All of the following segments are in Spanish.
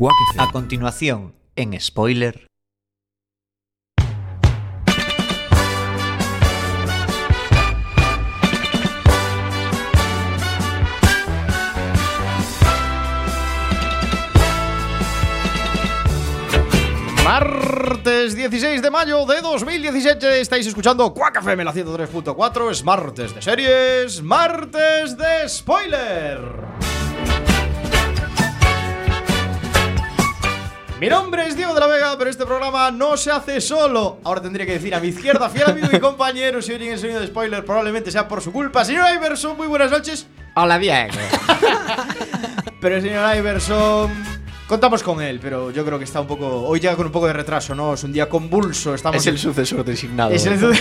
Quack FM. A continuación, en spoiler. Martes 16 de mayo de 2017 estáis escuchando Quack FM la 103.4 Es martes de series, martes de spoiler Mi nombre es Diego de la Vega, pero este programa no se hace solo. Ahora tendría que decir a mi izquierda, fiel amigo y compañero, si oyen el sonido de spoiler, probablemente sea por su culpa. Señor Iverson, muy buenas noches. Hola, Diego. Pero el señor Iverson, contamos con él, pero yo creo que está un poco. Hoy llega con un poco de retraso, ¿no? Es un día convulso. Estamos Es el sucesor designado. Es el-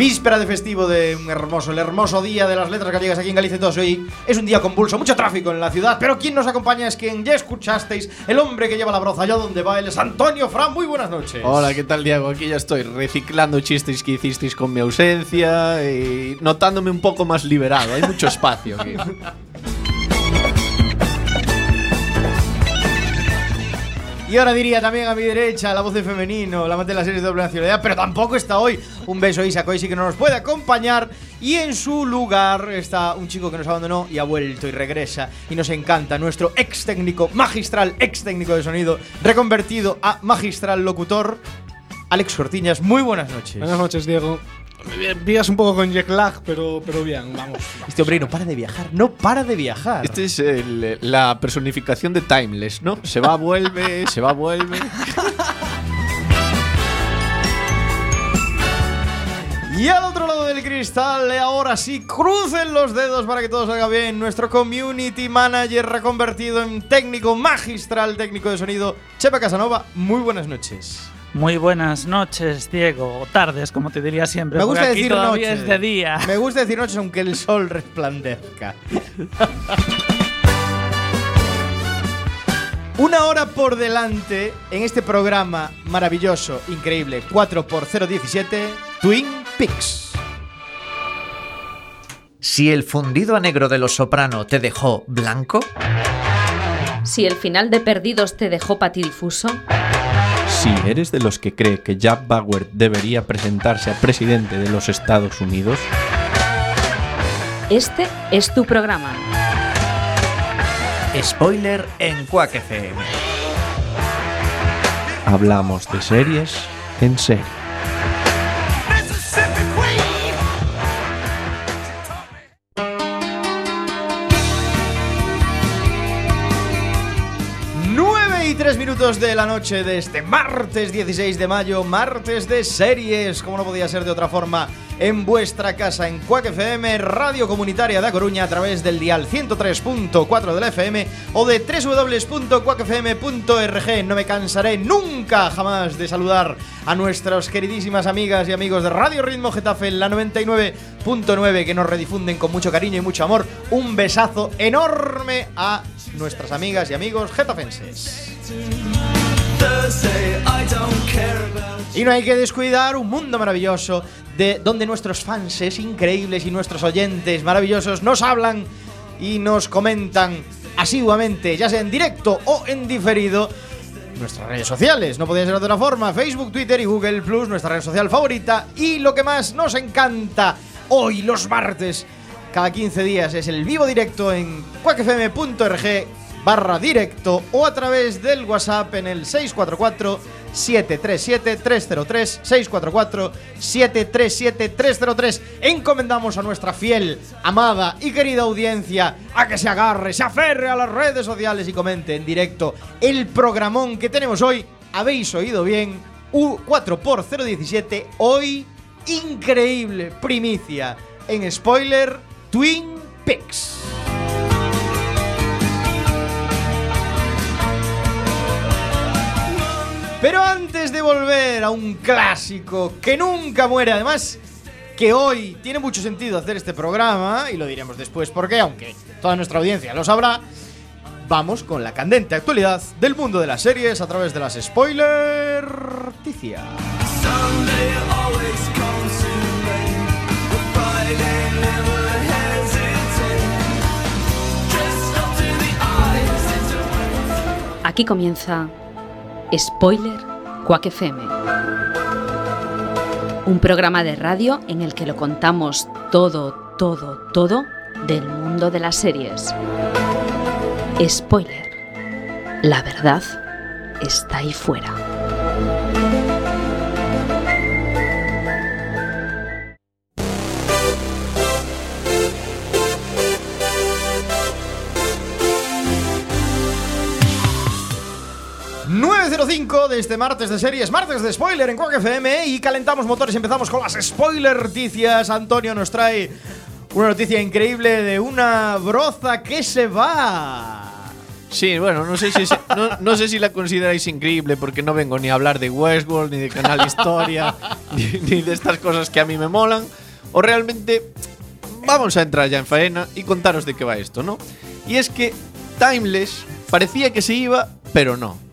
Víspera de festivo de un hermoso, el hermoso día de las letras gallegas aquí en Galicia. Entonces hoy es un día convulso, mucho tráfico en la ciudad. Pero quien nos acompaña es quien ya escuchasteis, el hombre que lleva la broza allá donde va. Él es Antonio Fran. Muy buenas noches. Hola, ¿qué tal, Diego? Aquí ya estoy reciclando chistes que hicisteis con mi ausencia y notándome un poco más liberado. Hay mucho espacio aquí. Y ahora diría también a mi derecha la voz de femenino, la amante de la serie de doble nacionalidad, pero tampoco está hoy. Un beso a Isa Coy, sí que no nos puede acompañar. Y en su lugar está un chico que nos abandonó y ha vuelto y regresa. Y nos encanta nuestro ex técnico, magistral ex técnico de sonido, reconvertido a magistral locutor, Alex Cortiñas. Muy buenas noches. Buenas noches, Diego. Vías un poco con jet lag, pero, pero bien, vamos. Este hombre no para de viajar, no para de viajar. Este es el- la personificación de Timeless, ¿no? Se va, vuelve, se va, vuelve. Y al otro lado del cristal, ahora sí, crucen los dedos para que todo salga bien. Nuestro community manager reconvertido en técnico magistral, técnico de sonido, Chepa Casanova. Muy buenas noches. Muy buenas noches, Diego. O tardes, como te diría siempre. Me gusta aquí decir noches. es de día. Me gusta decir noches aunque el sol resplandezca. Una hora por delante en este programa maravilloso, increíble, 4x017, Twin Peaks. Si el fundido a negro de los soprano te dejó blanco, Si el final de Perdidos te dejó patidifuso, Si eres de los que cree que Jack Bauer debería presentarse a presidente de los Estados Unidos, este es tu programa. spoiler en Quack FM. hablamos de series en serie. Nueve y tres minutos de la noche de este martes 16 de mayo, martes de series, como no podía ser de otra forma, en vuestra casa, en Quack FM, Radio Comunitaria de A Coruña, a través del dial 103.4 de la FM o de www.quackfm.org. No me cansaré nunca, jamás, de saludar a nuestras queridísimas amigas y amigos de Radio Ritmo Getafe, en la 99.9, que nos redifunden con mucho cariño y mucho amor. Un besazo enorme a nuestras amigas y amigos getafenses. Y no hay que descuidar un mundo maravilloso de donde nuestros fans increíbles y nuestros oyentes maravillosos nos hablan y nos comentan asiduamente, ya sea en directo o en diferido, nuestras redes sociales. No podía ser de otra forma. Facebook, Twitter y Google Plus, nuestra red social favorita. Y lo que más nos encanta hoy, los martes, cada 15 días, es el vivo directo en quackfm.org barra directo o a través del WhatsApp en el 644 737 303 644 737 303 encomendamos a nuestra fiel, amada y querida audiencia a que se agarre, se aferre a las redes sociales y comente en directo el programón que tenemos hoy. Habéis oído bien, U4x017, hoy increíble primicia en spoiler Twin Peaks. Pero antes de volver a un clásico que nunca muere, además que hoy tiene mucho sentido hacer este programa, y lo diremos después porque, aunque toda nuestra audiencia lo sabrá, vamos con la candente actualidad del mundo de las series a través de las spoiler noticias. Aquí comienza Spoiler Quack FM. Un programa de radio en el que lo contamos todo, todo, todo del mundo de las series. Spoiler. La verdad está ahí fuera. De este martes de series, martes de spoiler en Quack FM y calentamos motores. Empezamos con las spoiler noticias. Antonio nos trae una noticia increíble de una broza que se va. Sí, bueno, no sé si no sé si la consideráis increíble porque no vengo ni a hablar de Westworld, ni de Canal Historia, ni, ni de estas cosas que a mí me molan. O realmente vamos a entrar ya en faena y contaros de qué va esto, ¿no? Y es que Timeless parecía que se iba, pero no.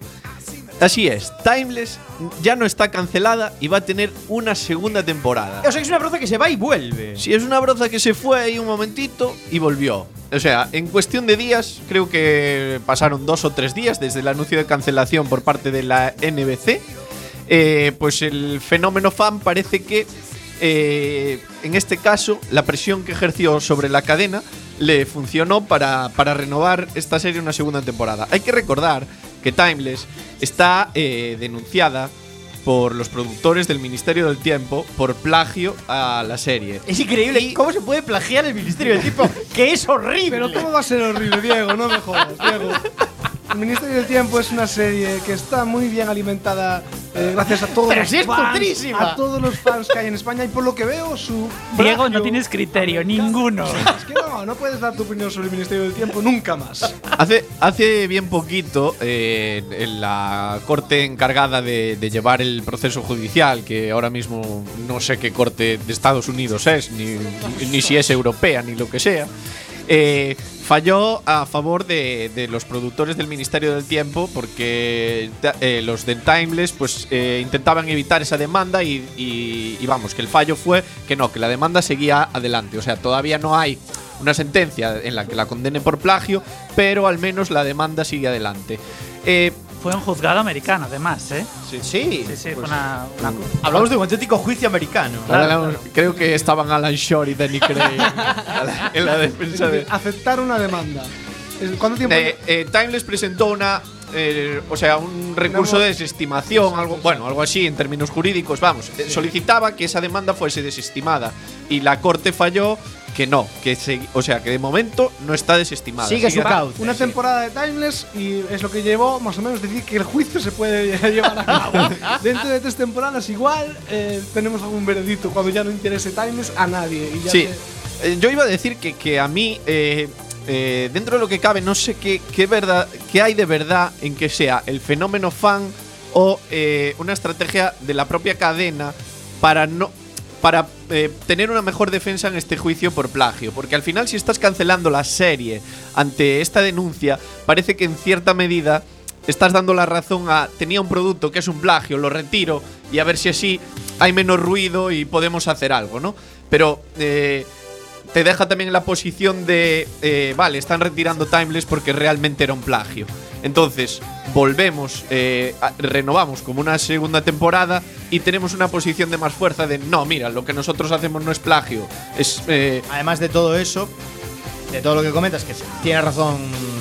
Así es, Timeless ya no está cancelada y va a tener una segunda temporada. O sea, que es una broza que se va y vuelve. Sí, es una broza que se fue ahí un momentito y volvió. O sea, en cuestión de días, creo que pasaron dos o tres días desde el anuncio de cancelación por parte de la NBC. eh, pues el fenómeno fan parece que, eh, en este caso, la presión que ejerció sobre la cadena le funcionó para, para renovar esta serie una segunda temporada. Hay que recordar que Timeless está eh, denunciada por los productores del Ministerio del Tiempo por plagio a la serie. Es increíble cómo se puede plagiar el Ministerio del Tiempo, que es horrible. Pero ¿cómo va a ser horrible, Diego? No me jodas, Diego. El Ministerio del Tiempo es una serie que está muy bien alimentada eh, gracias a todos Pero los si fans, a todos los fans que hay en España y por lo que veo su Diego, plagio- no tienes criterio, ninguno. Es que no, no puedes dar tu opinión sobre el Ministerio del Tiempo nunca más. Hace, hace bien poquito, eh, en la corte encargada de, de llevar el proceso judicial, que ahora mismo no sé qué corte de Estados Unidos es, ni, ni si es europea, ni lo que sea, eh, falló a favor de, los productores del Ministerio del Tiempo porque eh, los de Timeless pues eh, intentaban evitar esa demanda y vamos, que el fallo fue que no, que la demanda seguía adelante. O sea, todavía no hay una sentencia en la que la condene por plagio, pero al menos la demanda sigue adelante. Eh, Fue un juzgado americano, además, ¿eh? Sí, Sí, sí, fue una, una- Hablamos de un auténtico juicio americano. Hablamos- creo que estaban Alan Shore y Danny Cray en la, en la defensa de, Aceptar una demanda. ¿Cuánto tiempo? Eh, eh, Timeless presentó una. eh, o sea, un recurso de desestimación, algo, bueno, algo así en términos jurídicos, vamos. Solicitaba que esa demanda fuese desestimada y la corte falló que no, que se, o sea, que de momento no está desestimada. Sigue su cauce. una temporada de Timeless y es lo que llevó más o menos decir que el juicio se puede llevar a cabo. Dentro de tres temporadas igual eh, tenemos algún veredicto cuando ya no interese Timeless a nadie. Y ya Sí. se- Eh, yo iba a decir que, que a mí, eh, eh, dentro de lo que cabe, no sé qué, qué, verdad, qué hay de verdad en que sea el fenómeno fan o eh, una estrategia de la propia cadena para no para eh, tener una mejor defensa en este juicio por plagio. Porque al final, si estás cancelando la serie ante esta denuncia, parece que en cierta medida estás dando la razón a tenía un producto que es un plagio, lo retiro y a ver si así hay menos ruido y podemos hacer algo, ¿no? Pero eh, te deja también en la posición de, eh, vale, están retirando Timeless porque realmente era un plagio. Entonces, volvemos, eh, renovamos como una segunda temporada y tenemos una posición de más fuerza de, no, mira, lo que nosotros hacemos no es plagio, es... eh, Además de todo eso, de todo lo que comentas, que tiene razón,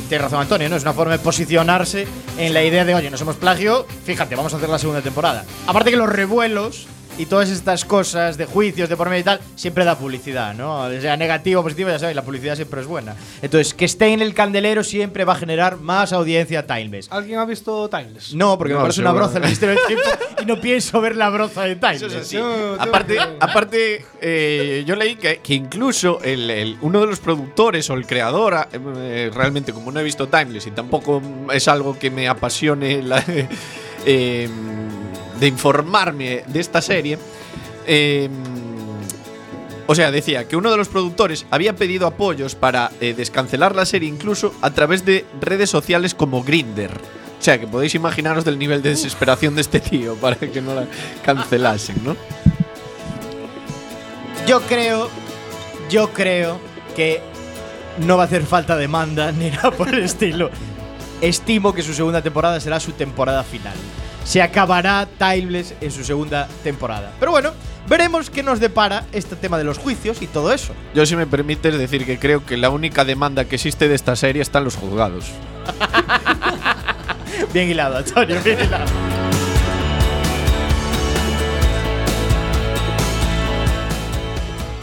tiene razón Antonio, ¿no? Es una forma de posicionarse en la idea de, oye, no somos plagio, fíjate, vamos a hacer la segunda temporada. Aparte que los revuelos y todas estas cosas de juicios de por medio y tal, siempre da publicidad, ¿no? Sea negativo o positivo, ya sabéis, la publicidad siempre es buena. Entonces, que esté en el candelero siempre va a generar más audiencia a Timeless. ¿Alguien ha visto Timeless? No, porque No, me parece una broza el Ministerio del Tiempo y no pienso ver la broza de Timeless. Eso es así. Aparte, aparte eh, yo leí que, que incluso el, el- uno de los productores o el creador, eh, realmente como no he visto Timeless y tampoco es algo que me apasione la- eh, de informarme de esta serie, eh, o sea, decía que uno de los productores había pedido apoyos para eh, descancelar la serie incluso a través de redes sociales como Grinder. O sea, que podéis imaginaros del nivel de desesperación de este tío para que no la cancelasen, ¿no? Yo creo, yo creo que no va a hacer falta demanda ni nada por el estilo. estimo que su segunda temporada será su temporada final. Se acabará Timeless en su segunda temporada. Pero bueno, veremos qué nos depara este tema de los juicios y todo eso. Yo, si me permites decir que creo que la única demanda que existe de esta serie está en los juzgados. Bien hilado, Antonio, bien hilado.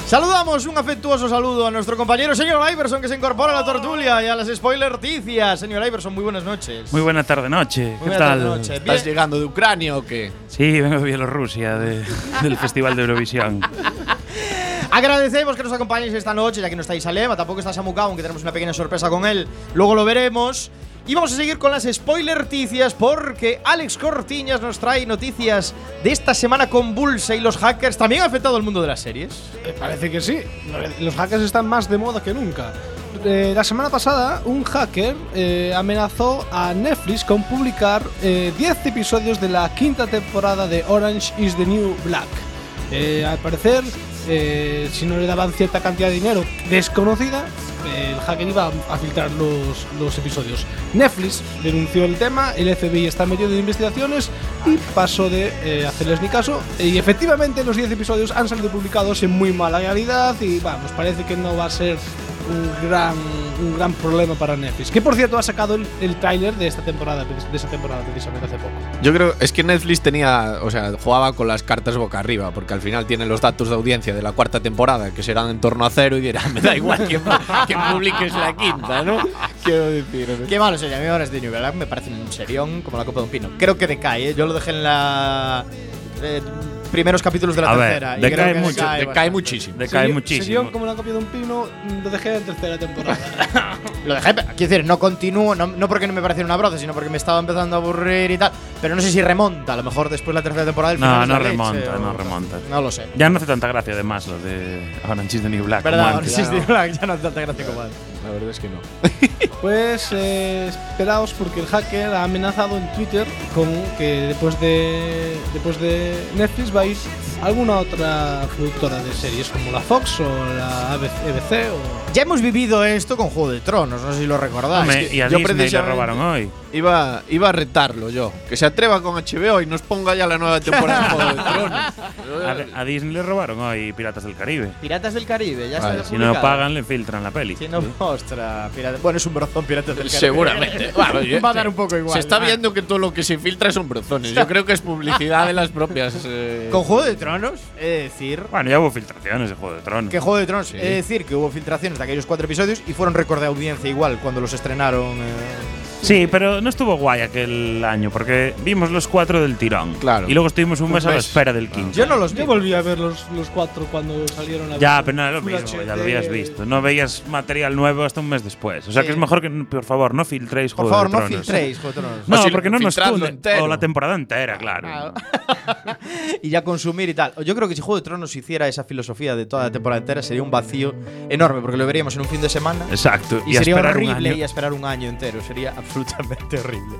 Saludamos un afectuoso saludo a nuestro compañero señor Iverson que se incorpora a la tortulia y a las spoiler ticias. Señor Iverson, muy buenas noches. Muy buena tarde noche. ¿Qué buena tal? tarde noche. ¿Estás Bien. llegando de Ucrania o qué? Sí, vengo de Bielorrusia, de- del Festival de Eurovisión. Agradecemos que nos acompañéis esta noche, ya que no estáis Alema, tampoco está Samucao, aunque tenemos una pequeña sorpresa con él. Luego lo veremos. Y vamos a seguir con las spoiler noticias porque Alex Cortiñas nos trae noticias de esta semana convulsa y los hackers también han afectado al mundo de las series. Eh, Parece que sí. Los hackers están más de moda que nunca. Eh, la semana pasada, un hacker eh, amenazó a Netflix con publicar eh, 10 episodios de la quinta temporada de Orange is the New Black. Al parecer, si no le daban cierta cantidad de dinero desconocida, el hacker iba a filtrar los, los episodios. Netflix denunció el tema, el FBI está en investigaciones y pasó de eh, hacerles ni caso. Y efectivamente los 10 episodios han salido publicados en muy mala calidad y vamos, parece que no va a ser un gran, un gran problema para Netflix. Que por cierto ha sacado el, el tráiler de esta temporada, de esta temporada precisamente hace poco. Yo creo, es que Netflix tenía, o sea, jugaba con las cartas boca arriba, porque al final tiene los datos de audiencia de la cuarta temporada, que serán en torno a cero, y dirá, me da igual que, que publiques la quinta, ¿no? Quiero decir. ¿no? Qué malo sería, a mí ahora es de New Black, me parece un serión como la copa de un pino. Creo que decae, ¿eh? yo lo dejé en la. eh, primeros capítulos de la A ver, tercera. y decae creo que mucho, Decae bastante. muchísimo. Decae Sería- muchísimo. como la copia de un pino, lo dejé en tercera temporada. Lo dejé, quiero decir, no continúo, no, no porque no me pareciera una broza, sino porque me estaba empezando a aburrir y tal. Pero no sé si remonta, a lo mejor después la tercera temporada. el No, final no la leche, remonta, o- no remonta. No lo sé. Ya no hace tanta gracia además lo de Orange is the New Black. como ¿Verdad? antes. Sí, sí, Black, ya no hace tanta gracia como antes. La verdad es que no. Pues eh, esperaos porque el hacker ha amenazado en Twitter con que después de después de Netflix va a alguna otra productora de series como la Fox o la ABC o Ya hemos vivido esto con Juego de Tronos, no sé si lo recordáis. Hombre, que y a yo Disney le robaron hoy. Iba, iba a retarlo yo. Que se atreva con HBO y nos ponga ya la nueva temporada de Juego de Tronos. A, a Disney le robaron hoy Piratas del Caribe. Piratas del Caribe, ya Vale, está Si no pagan, le filtran la peli. Si no Pirata- Bueno, es un brozón Piratas del Caribe. Seguramente. Bueno, yo- Va a dar un poco igual. Se está viendo que todo lo que se filtra son brozones. Yo creo que es publicidad de las propias. eh, Con Juego de Tronos, he de decir. Bueno, ya hubo filtraciones de Juego de Tronos. Que Juego de Tronos, Sí. he de decir que hubo filtraciones de aquellos cuatro episodios y fueron récord de audiencia igual cuando los estrenaron. eh. Sí, pero no estuvo guay aquel año porque vimos los cuatro del tirón. Claro. Y luego estuvimos un Un mes a la mes. espera del quinto. Yo no los vi. Yo volví a ver los, los cuatro cuando salieron a Ya, pero no era lo mismo, ya lo habías visto. No veías material nuevo hasta un mes después. O sea Sí. que es mejor que, por favor, no filtréis Por Juego favor, de no Tronos. filtréis Juego de Tronos. No, si porque no nos cunde. O la temporada entera, claro. y ya consumir y tal. Yo creo que si Juego de Tronos hiciera esa filosofía de toda la temporada entera sería un vacío enorme porque lo veríamos en un fin de semana Exacto. y, a sería horrible y a esperar un año entero. Sería absolutamente horrible.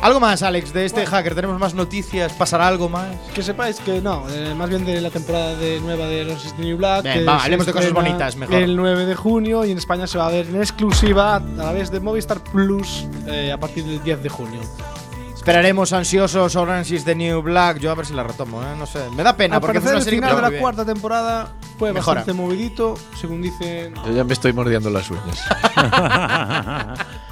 ¿Algo más, Alex, de este hacker? ¿Tenemos más noticias? ¿Pasará algo más? Que sepáis que no, eh, más bien de la temporada de nueva de Los is the New Black. Bien, que va, hablemos de cosas bonitas, mejor. El 9 de junio y en España se va a ver en exclusiva a través de Movistar Plus eh, a partir del 10 de junio. Esperaremos ansiosos Orange is the New Black. Yo a ver si la retomo, ¿eh? No sé. Me da pena Al porque parecer una el serie que final de la bien. cuarta temporada fue Mejora. bastante movidito, según dicen. Yo ya me estoy mordiendo las uñas.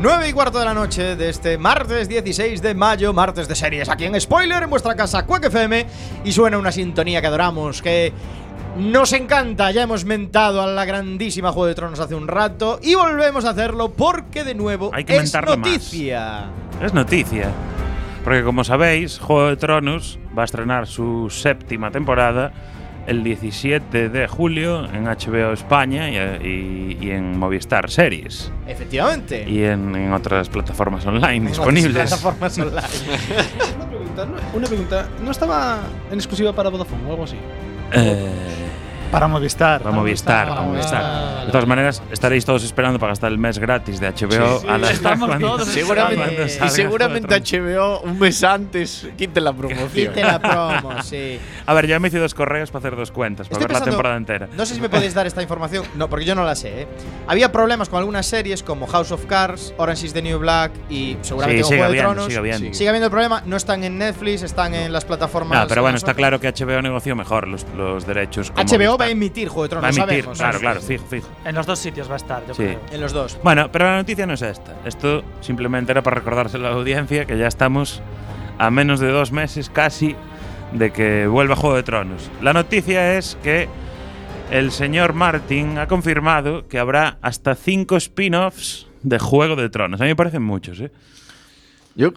9 y cuarto de la noche de este martes 16 de mayo, martes de series, aquí en Spoiler, en vuestra casa Quack FM. Y suena una sintonía que adoramos, que nos encanta. Ya hemos mentado a la grandísima Juego de Tronos hace un rato y volvemos a hacerlo porque de nuevo Hay que es más. noticia. Es noticia. Porque como sabéis, Juego de Tronos va a estrenar su séptima temporada el 17 de julio en HBO España y, y- y en Movistar Series. Efectivamente. Y en, en otras plataformas online En otras disponibles. plataformas online. Una pregunta, no, una pregunta. ¿No estaba en exclusiva para Vodafone o algo así? Eh, Para Movistar. para Movistar, para Ah, Movistar. vale. De todas maneras, estaréis todos esperando para gastar el mes gratis de HBO a la Estamos cuando- todos Seguramente, cuando Y seguramente HBO un mes antes quite la promoción. Quite la promo, sí. A ver, ya me hice dos correos para hacer dos cuentas, para Estoy ver la temporada entera. No sé si me podéis dar esta información. No, porque yo no la sé, ¿eh? Había problemas con algunas series como House of Cards, Orange is the New Black y seguramente Sí, sigue Juego de habiendo, Tronos. sigue habiendo. Sigue habiendo el problema. No están en Netflix, están en las plataformas. No, pero bueno, está claro que HBO negoció mejor los, los derechos. con HBO va a emitir Juego de Tronos, Va a emitir, sabemos. claro, claro, fijo, fijo. En los dos sitios va a estar, yo Sí. creo. En los dos. Bueno, pero la noticia no es esta. Esto simplemente era para recordárselo a la audiencia que ya estamos a menos de dos meses casi de que vuelva Juego de Tronos. La noticia es que el señor Martin ha confirmado que habrá hasta cinco spin-offs de Juego de Tronos. A mí me parecen muchos, ¿eh? Yo,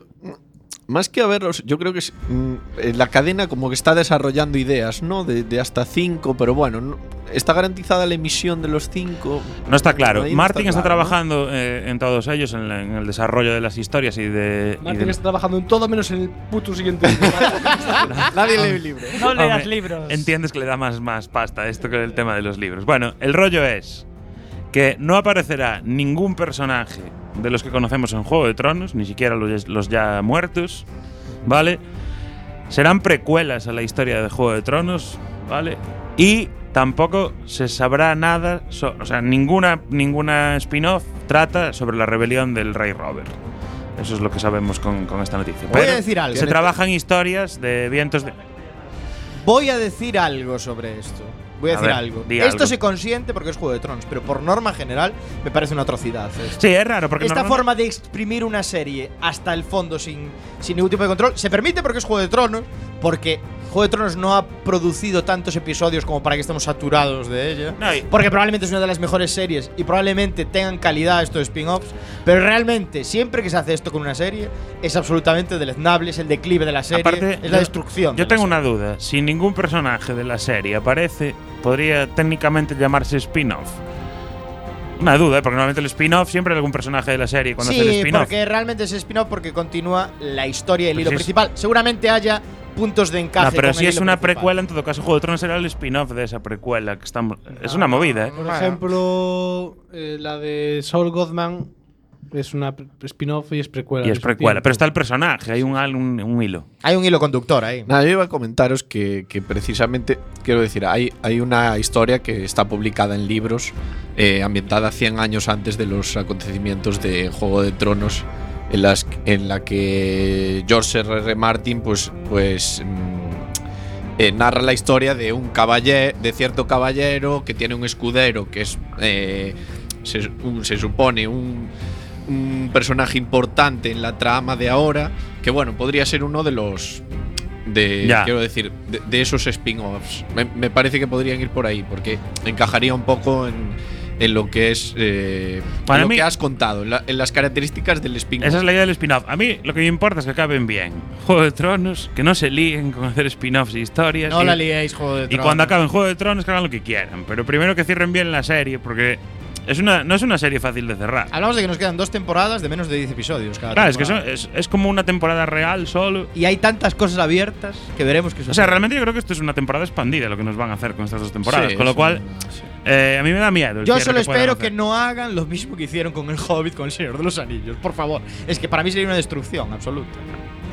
más que a verlos, yo creo que es, mm, eh, la cadena como que está desarrollando ideas, ¿no? De, de hasta cinco, pero bueno, no- está garantizada la emisión de los cinco. No está claro. Ahí no Martin está, claro, ¿no? trabajando eh, en todos ellos, en, la- en el desarrollo de las historias y de. y Martin de- está trabajando en todo menos en el puto siguiente. Nadie lee el libro. No leas libros. Entiendes que le da más, más pasta esto que el tema de los libros. Bueno, el rollo es que no aparecerá ningún personaje de los que conocemos en Juego de Tronos, ni siquiera los, los ya muertos, ¿vale? Serán precuelas a la historia de Juego de Tronos, ¿vale? Y tampoco se sabrá nada, so- o sea, ninguna, ninguna spin-off trata sobre la rebelión del rey Robert. Eso es lo que sabemos con, con esta noticia. Voy a Pero decir algo. Se trabajan historias de vientos de... Voy a decir algo sobre esto. Voy a, A decir ver, algo. Esto algo. se consiente porque es Juego de Tronos, pero por norma general me parece una atrocidad. esto. Sí, es raro, porque Esta normalmente- forma de exprimir una serie hasta el fondo sin, sin ningún tipo de control se permite porque es Juego de Tronos, porque Juego de Tronos no ha producido tantos episodios como para que estemos saturados de ella. No, Porque probablemente es una de las mejores series y probablemente tengan calidad estos spin-offs, pero realmente siempre que se hace esto con una serie es absolutamente deleznable, es el declive de la serie, Aparte, es la yo- destrucción. Yo de tengo serie. una duda. Si ningún personaje de la serie aparece, podría técnicamente llamarse spin-off. Una duda, ¿eh? porque normalmente el spin-off siempre hay algún personaje de la serie cuando hace el Sí, spin-off. porque realmente es spin-off porque continúa la historia y el Pero hilo si principal. Seguramente haya puntos de encaje. No, pero con si es una principal. precuela, en todo caso, Juego de Tronos será el spin-off de esa precuela. Que estamos, es una movida, ¿eh? Por ejemplo, eh, la de Saul Goodman es una pre- spin-off y es precuela. Y es precuela. tiempo. Pero está el personaje, hay un, un, un hilo. Hay un hilo conductor ahí. Nada, yo iba a comentaros que, que precisamente, quiero decir, hay, hay una historia que está publicada en libros, eh, ambientada 100 años antes de los acontecimientos de Juego de Tronos, en, las, en la que George R. R. Martin, pues, pues mm, eh, narra la historia de un caballero, de cierto caballero que tiene un escudero que es, eh, se, un- se supone, un, un personaje importante en la trama de ahora, que bueno, podría ser uno de los de Ya. quiero decir de, de esos spin-offs. Me, me parece que podrían ir por ahí porque encajaría un poco en, en lo que es eh, en Para lo mí- que has contado, en, la- en las características del spin-off. Esa es la idea del spin-off. A mí lo que me importa es que acaben bien. Juego de Tronos, que no se líen con hacer spin-offs y historias. No y- la liéis, Juego de Y Tronos. cuando acaben Juego de Tronos, que hagan lo que quieran. Pero primero que cierren bien la serie, porque es una, no es una serie fácil de cerrar. Hablamos de que nos quedan dos temporadas de menos de 10 episodios cada Claro, es que temporada. es, es como una temporada real solo. Y hay tantas cosas abiertas que veremos que O sea, realmente yo creo que esto es una temporada expandida lo que nos van a hacer con estas dos temporadas. Sí, con lo cual, sí. Eh, a mí me da miedo. Yo solo que espero hacer. que no hagan lo mismo que hicieron con el Hobbit, con el Señor de los Anillos. Por favor. Es que para mí sería una destrucción absoluta.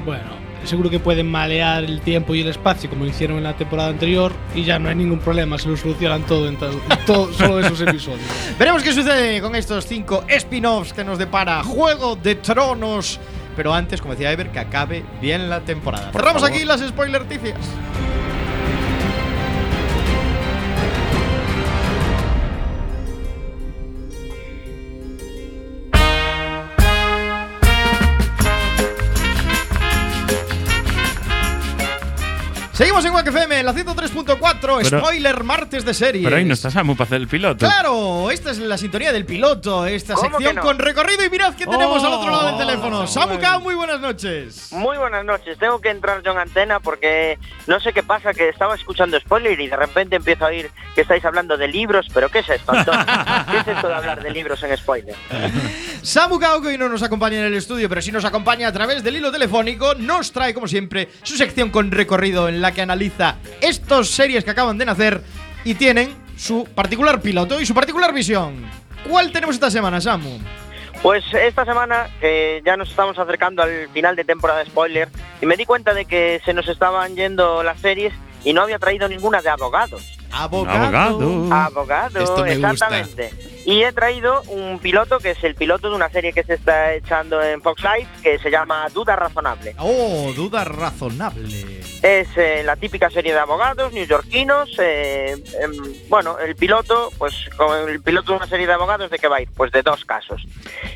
Bueno, seguro que pueden malear el tiempo y el espacio como hicieron en la temporada anterior y ya no hay ningún problema, se lo solucionan todo en, to- en to- solo esos episodios. Veremos qué sucede con estos cinco spin-offs que nos depara Juego de Tronos. Pero antes, como decía Ever, que acabe bien la temporada. Por Cerramos favor. aquí las spoiler Seguimos en Wack FM, la 103.8 103.4, Pero- spoiler martes de series. Pero ahí no está Samu para hacer el piloto. Claro, esta es la sintonía del piloto, esta ¿Cómo sección no? con recorrido y mirad que tenemos al otro lado del Oh, teléfono. Samu Cao, muy buenas noches. Muy buenas noches. Tengo que entrar yo en antena porque no sé qué pasa, que estaba escuchando spoiler y de repente empiezo a oír que estáis hablando de libros, pero ¿qué es esto, Antonio? ¿Qué es esto de hablar de libros en spoiler? Samu Cao, que hoy no nos acompaña en el estudio, pero sí nos acompaña a través del hilo telefónico, nos trae, como siempre, su sección con recorrido en la que analiza estos series que acaban de nacer y tienen su particular piloto y su particular visión. ¿Cuál tenemos esta semana, Samu? Pues esta semana que ya nos estamos acercando al final de temporada de spoiler y me di cuenta de que se nos estaban yendo las series y no había traído ninguna de abogados. Abogado. Abogado. Abogado, Esto me gusta. exactamente. Y he traído un piloto que es el piloto de una serie que se está echando en Fox Life que se llama Duda Razonable. Oh, duda razonable. Es eh, la típica serie de abogados neoyorquinos. eh, em, bueno, el piloto, pues con el piloto de una serie de abogados, ¿de qué va a ir? Pues de dos casos.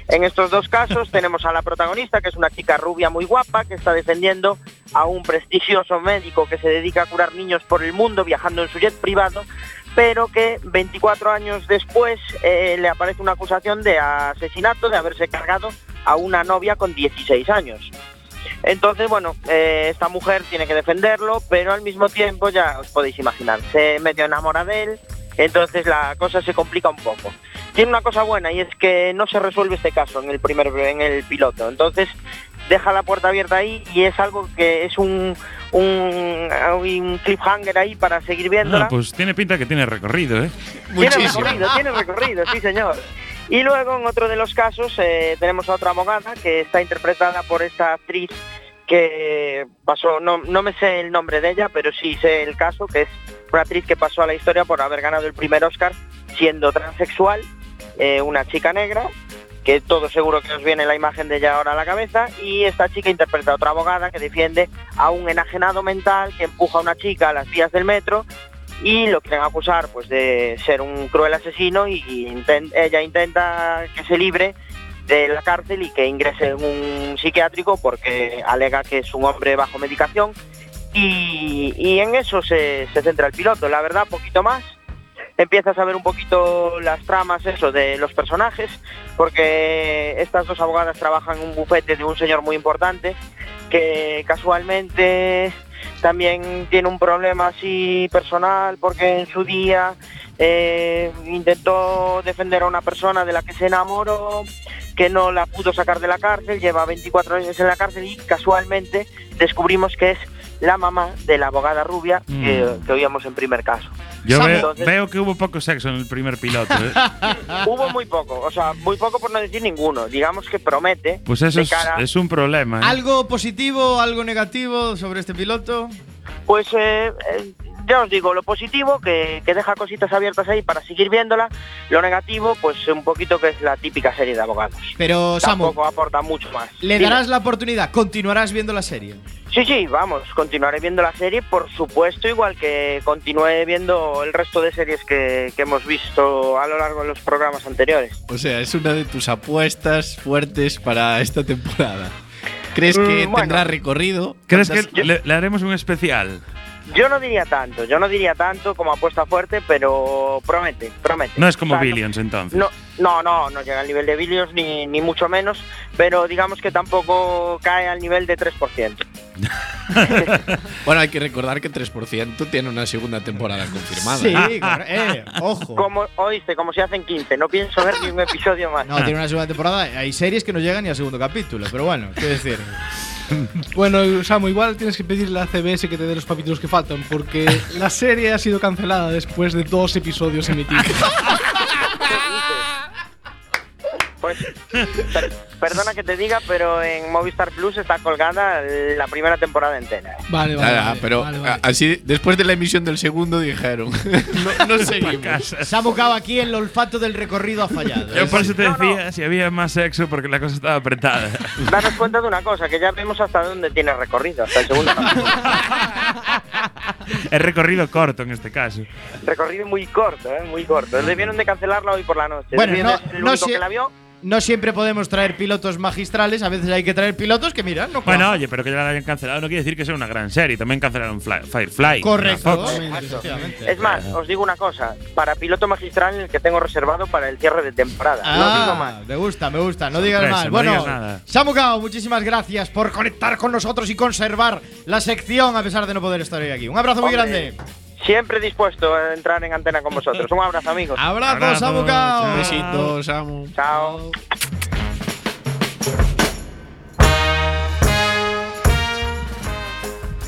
En estos dos casos tenemos a la protagonista, que es una chica rubia muy guapa, que está defendiendo a un prestigioso médico que se dedica a curar niños por el mundo viajando en su jet privado, pero que 24 años después eh, le aparece una acusación de asesinato, de haberse cargado a una novia con 16 años. Entonces, bueno, eh, esta mujer tiene que defenderlo, pero al mismo tiempo, ya os podéis imaginar, se medio enamora de él, entonces la cosa se complica un poco. Tiene una cosa buena y es que no se resuelve este caso en el primer en el piloto, entonces deja la puerta abierta ahí y es algo que es un un, un cliffhanger ahí para seguir viéndola. Ah, pues tiene pinta que tiene recorrido, ¿eh? Tiene Muchísimo. recorrido, tiene recorrido, sí señor. Y luego en otro de los casos eh, tenemos a otra abogada que está interpretada por esta actriz que pasó, no, no me sé el nombre de ella, pero sí sé el caso, que es una actriz que pasó a la historia por haber ganado el primer Oscar siendo transexual, eh, una chica negra, que todo seguro que os viene la imagen de ella ahora a la cabeza, y esta chica interpreta a otra abogada que defiende a un enajenado mental que empuja a una chica a las vías del metro y lo quieren acusar pues de ser un cruel asesino y ella intenta que se libre de la cárcel y que ingrese en un psiquiátrico porque alega que es un hombre bajo medicación y, en eso se, se centra el piloto, la verdad, poquito más. Empiezas a ver un poquito las tramas eso de los personajes, porque estas dos abogadas trabajan en un bufete de un señor muy importante que casualmente también tiene un problema así personal porque en su día eh, intentó defender a una persona de la que se enamoró, que no la pudo sacar de la cárcel, lleva 24 años en la cárcel y casualmente descubrimos que es la mamá de la abogada rubia que, Mm. que oíamos en primer caso. Yo Samu- veo, Entonces- veo que hubo poco sexo en el primer piloto, ¿eh? Hubo muy poco, o sea, muy poco por no decir ninguno. Digamos que promete. Pues eso es, cara- es un problema, ¿eh? ¿Algo positivo, algo negativo sobre este piloto? Pues eh, eh, ya os digo, lo positivo, que, que deja cositas abiertas ahí para seguir viéndola. Lo negativo, pues un poquito que es la típica serie de abogados. Pero, Samu, Tampoco aporta mucho más. ¿le Dime. darás la oportunidad? ¿Continuarás viendo la serie? Sí, sí, vamos, continuaré viendo la serie, por supuesto, igual que continué viendo el resto de series que, que hemos visto a lo largo de los programas anteriores. O sea, es una de tus apuestas fuertes para esta temporada. ¿Crees que Mm, bueno. tendrá recorrido? ¿Crees que ¿Cuántas- le, le haremos un especial? Yo no diría tanto, yo no diría tanto como apuesta fuerte, pero promete, promete. No es como O sea, no- Billions, entonces. No, no, no, no llega al nivel de Billions ni, ni mucho menos, pero digamos que tampoco cae al nivel de 3%. Bueno, hay que recordar que 3% tiene una segunda temporada confirmada. Sí. Eh, ojo. Como oíste, como se hacen 15, no pienso ver ni un episodio más. No, tiene una segunda temporada. Hay series que no llegan ni al segundo capítulo, pero bueno, qué decir. Bueno, Samu, igual tienes que pedirle a CBS que te dé los capítulos que faltan, porque la serie ha sido cancelada después de dos episodios emitidos. Pues, perdona que te diga, pero en Movistar Plus está colgada la primera temporada entera. Vale, vale. Ah, vale, pero vale, vale. a- así, después de la emisión del segundo, dijeron: No, no seguimos. Samu Cao aquí el olfato del recorrido ha fallado. Yo por eso te No, no. decía si había más sexo porque la cosa estaba apretada. Daros cuenta de una cosa, que ya vemos hasta dónde tiene recorrido, hasta el segundo es recorrido corto en este caso. Recorrido muy corto, ¿eh? muy corto. Debieron de cancelarla hoy por la noche. Bueno, no- el no único se- que la vio no siempre podemos traer pilotos magistrales, a veces hay que traer pilotos que, mira, no Bueno, oye, pero que ya la hayan cancelado no quiere decir que sea una gran serie. También cancelaron Fly- Firefly. Correcto. Es más, os digo una cosa, para piloto magistral el que tengo reservado para el cierre de temporada. no digo más. Ah, me gusta, me gusta, no digas Sorpresa, mal. no Bueno, digas muchísimas gracias por conectar con nosotros y conservar la sección a pesar de no poder estar hoy aquí. Un abrazo muy grande. Siempre dispuesto a entrar en antena con vosotros. Un abrazo, amigos. Abrazo, Abrazo, Samu Cao. Besitos, Samu. Chao.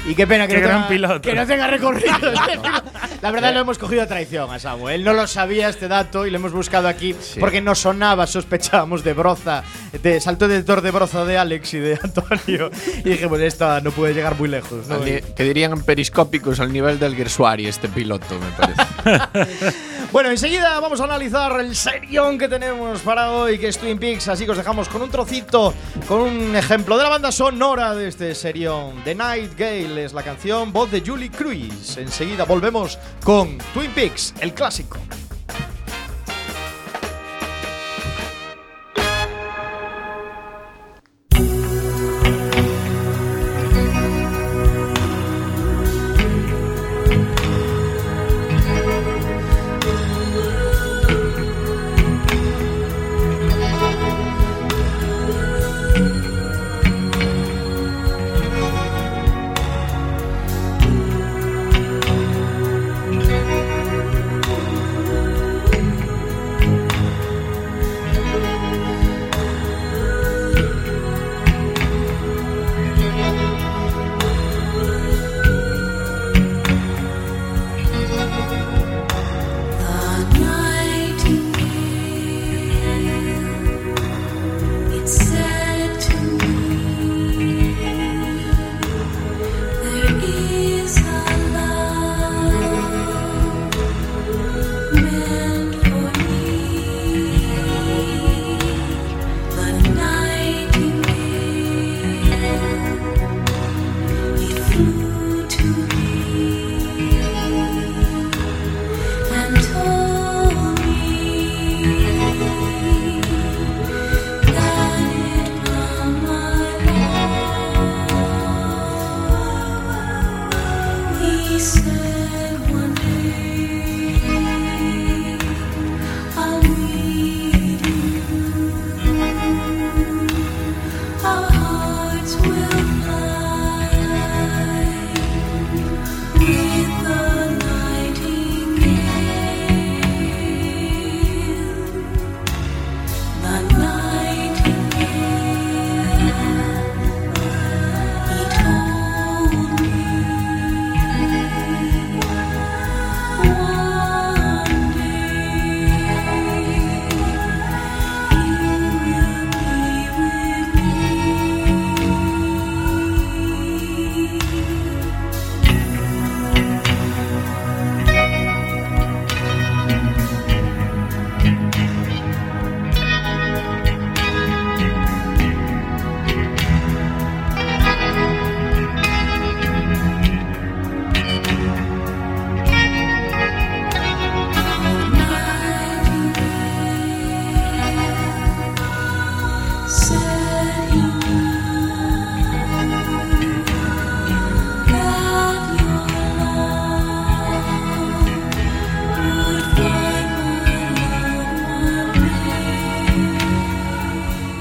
Y qué pena que, Qué no, gran tenga, piloto. que no tenga recorrido. la verdad lo hemos cogido a traición a Samu. Él no lo sabía este dato y lo hemos buscado aquí porque no sonaba, sospechábamos de Broza, de salto de Thor de Broza de Alex y de Antonio. Y dije, bueno, esta no puede llegar muy lejos. ¿no? Que dirían periscópicos al nivel del Gersuari este piloto, me parece. Bueno, enseguida vamos a analizar el serión que tenemos para hoy, que es Twin Peaks. Así que os dejamos con un trocito, con un ejemplo de la banda sonora de este serión. The Nightingale es la canción, voz de Julie Cruise. Enseguida volvemos con Twin Peaks, el clásico.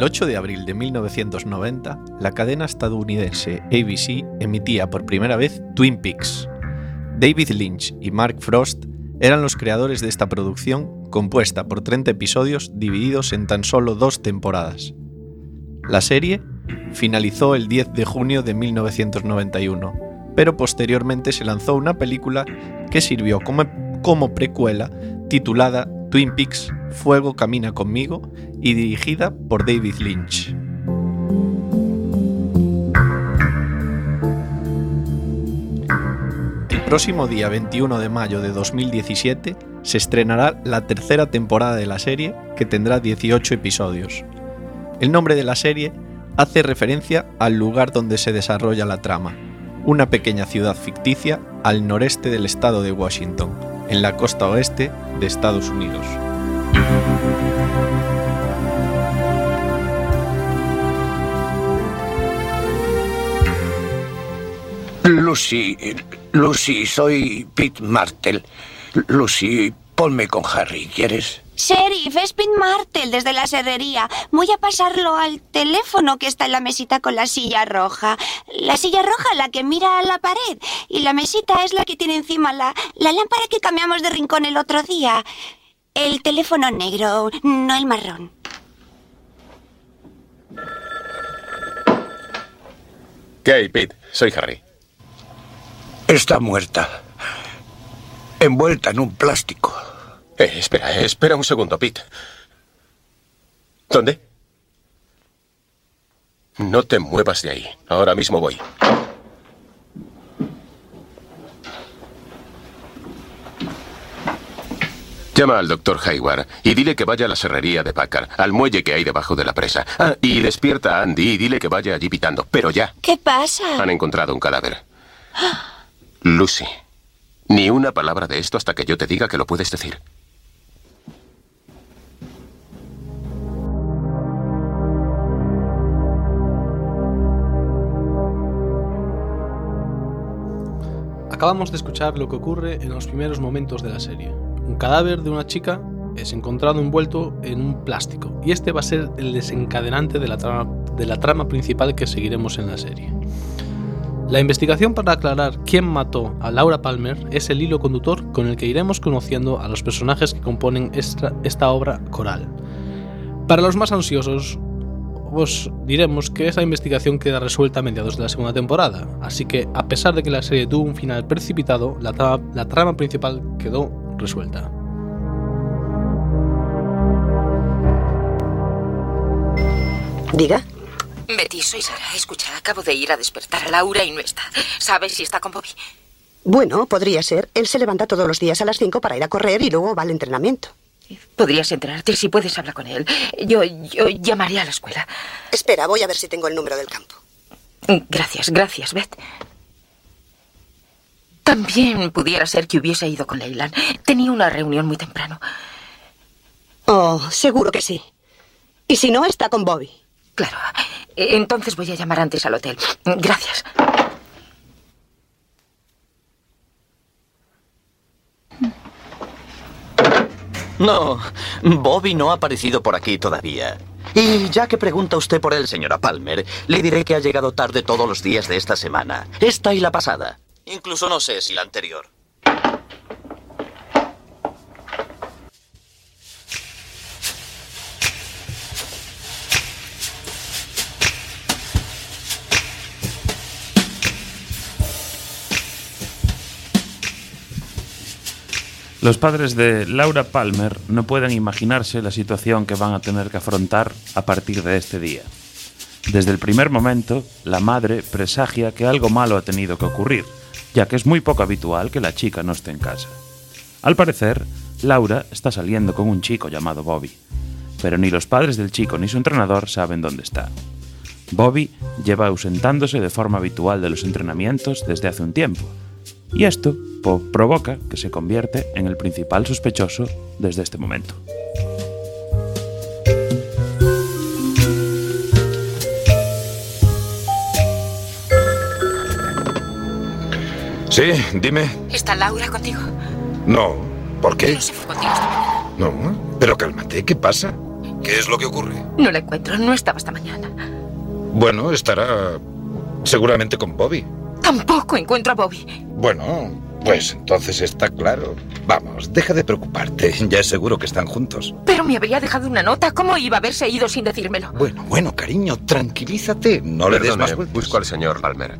El 8 de abril de 1990, la cadena estadounidense ABC emitía por primera vez Twin Peaks. David Lynch y Mark Frost eran los creadores de esta producción compuesta por 30 episodios divididos en tan solo dos temporadas. La serie finalizó el 10 de junio de 1991, pero posteriormente se lanzó una película que sirvió como, como precuela titulada Twin Peaks Fuego Camina conmigo y dirigida por David Lynch. El próximo día 21 de mayo de 2017 se estrenará la tercera temporada de la serie que tendrá 18 episodios. El nombre de la serie hace referencia al lugar donde se desarrolla la trama, una pequeña ciudad ficticia al noreste del estado de Washington, en la costa oeste de Estados Unidos. Lucy, Lucy, soy Pete Martel. Lucy, ponme con Harry, ¿quieres? Sheriff, es Pete Martel desde la serrería. Voy a pasarlo al teléfono que está en la mesita con la silla roja. La silla roja, la que mira a la pared. Y la mesita es la que tiene encima la, la lámpara que cambiamos de rincón el otro día. El teléfono negro, no el marrón. ¿Qué hay, Pete? Soy Harry. Está muerta. Envuelta en un plástico. Eh, espera, espera un segundo, Pete. ¿Dónde? No te muevas de ahí. Ahora mismo voy. Llama al doctor Hayward y dile que vaya a la serrería de Packard, al muelle que hay debajo de la presa. Ah, y despierta a Andy y dile que vaya allí pitando. Pero ya. ¿Qué pasa? Han encontrado un cadáver. Lucy, ni una palabra de esto hasta que yo te diga que lo puedes decir. Acabamos de escuchar lo que ocurre en los primeros momentos de la serie. Un cadáver de una chica es encontrado envuelto en un plástico y este va a ser el desencadenante de la trama, principal que seguiremos en la serie. La investigación para aclarar quién mató a Laura Palmer es el hilo conductor con el que iremos conociendo a los personajes que componen esta, esta obra coral. Para los más ansiosos, os diremos que esa investigación queda resuelta a mediados de la segunda temporada, así que a pesar de que la serie tuvo un final precipitado, la trama, la trama principal quedó resuelta. Diga. Betty, soy Sara. Escucha, acabo de ir a despertar a Laura y no está. ¿Sabes si está con Bobby? Bueno, podría ser. Él se levanta todos los días a las 5 para ir a correr y luego va al entrenamiento. Podrías enterarte si puedes hablar con él. Yo, yo llamaré a la escuela. Espera, voy a ver si tengo el número del campo. Gracias, gracias, Beth. También pudiera ser que hubiese ido con Leyland. Tenía una reunión muy temprano. Oh, seguro que sí. Y si no, está con Bobby. Claro. Entonces voy a llamar antes al hotel. Gracias. No, Bobby no ha aparecido por aquí todavía. Y ya que pregunta usted por él, señora Palmer, le diré que ha llegado tarde todos los días de esta semana. Esta y la pasada. Incluso no sé si la anterior. Los padres de Laura Palmer no pueden imaginarse la situación que van a tener que afrontar a partir de este día. Desde el primer momento, la madre presagia que algo malo ha tenido que ocurrir, ya que es muy poco habitual que la chica no esté en casa. Al parecer, Laura está saliendo con un chico llamado Bobby, pero ni los padres del chico ni su entrenador saben dónde está. Bobby lleva ausentándose de forma habitual de los entrenamientos desde hace un tiempo, y esto provoca que se convierte en el principal sospechoso desde este momento. Sí, dime. ¿Está Laura contigo? No. ¿Por qué? No se fue contigo esta mañana. No. Pero cálmate, ¿qué pasa? ¿Qué es lo que ocurre? No la encuentro. No estaba esta mañana. Bueno, estará seguramente con Bobby. Tampoco encuentro a Bobby. Bueno, Pues entonces está claro. Vamos, deja de preocuparte. Ya es seguro que están juntos. Pero me habría dejado una nota. ¿Cómo iba a haberse ido sin decírmelo? Bueno, bueno, cariño, tranquilízate. No le des más vueltas. busco al señor Palmer.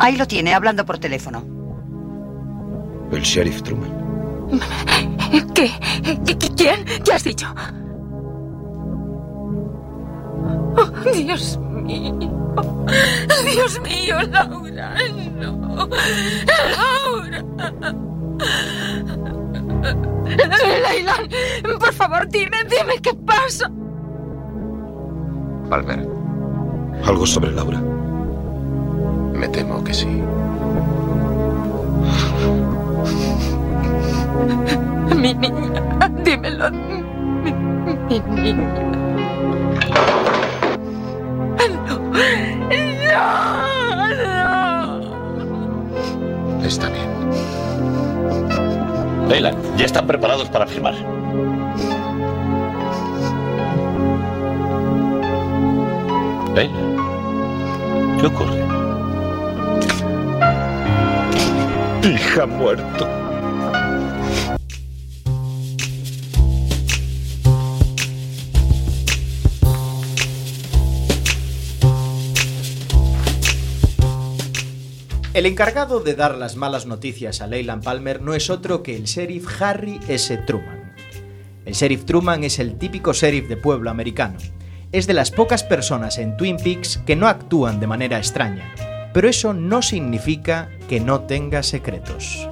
Ahí lo tiene, hablando por teléfono. El sheriff Truman. ¿Qué? ¿Qué- qué- ¿Quién? ¿Qué has dicho? Oh, Dios mío. Dios mío, Laura. No. Laura. Leylan, por favor, dime, dime qué pasa. Palmer, ¿Algo sobre Laura? me temo que sí. Mi niña, dímelo. Mi, mi niña. No, no, no. Está bien. Leila, ya están preparados para firmar. Leila, ¿qué ocurre? Hija muerto. El encargado de dar las malas noticias a Leyland Palmer no es otro que el sheriff Harry S. Truman. El sheriff Truman es el típico sheriff de pueblo americano. Es de las pocas personas en Twin Peaks que no actúan de manera extraña, pero eso no significa que no tenga secretos.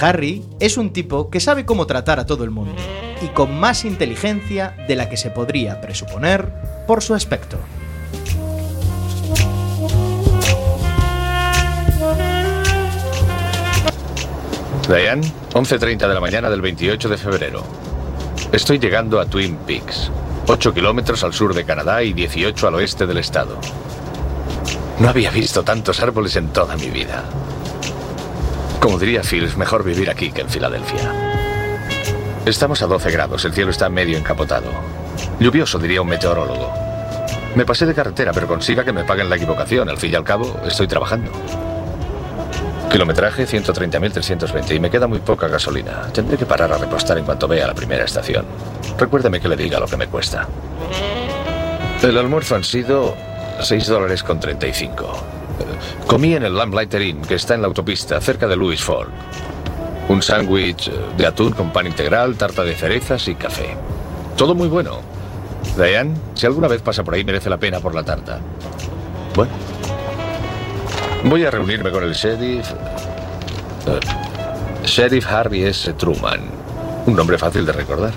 Harry es un tipo que sabe cómo tratar a todo el mundo, y con más inteligencia de la que se podría presuponer por su aspecto. Diane, 11.30 de la mañana del 28 de febrero. Estoy llegando a Twin Peaks, 8 kilómetros al sur de Canadá y 18 al oeste del estado. No había visto tantos árboles en toda mi vida. Como diría Phil, es mejor vivir aquí que en Filadelfia. Estamos a 12 grados, el cielo está medio encapotado. Lluvioso, diría un meteorólogo. Me pasé de carretera, pero consiga que me paguen la equivocación. Al fin y al cabo, estoy trabajando. Kilometraje 130.320 y me queda muy poca gasolina. Tendré que parar a repostar en cuanto vea la primera estación. Recuérdeme que le diga lo que me cuesta. El almuerzo han sido 6 dólares con 35. Eh, Comí en el Lamplighter Inn, que está en la autopista, cerca de Louis Ford. Un sándwich de atún con pan integral, tarta de cerezas y café. Todo muy bueno. Diane, si alguna vez pasa por ahí, merece la pena por la tarta. Bueno. Voy a reunirme con el sheriff. eh, sheriff Harry S. Truman. Un nombre fácil de recordar.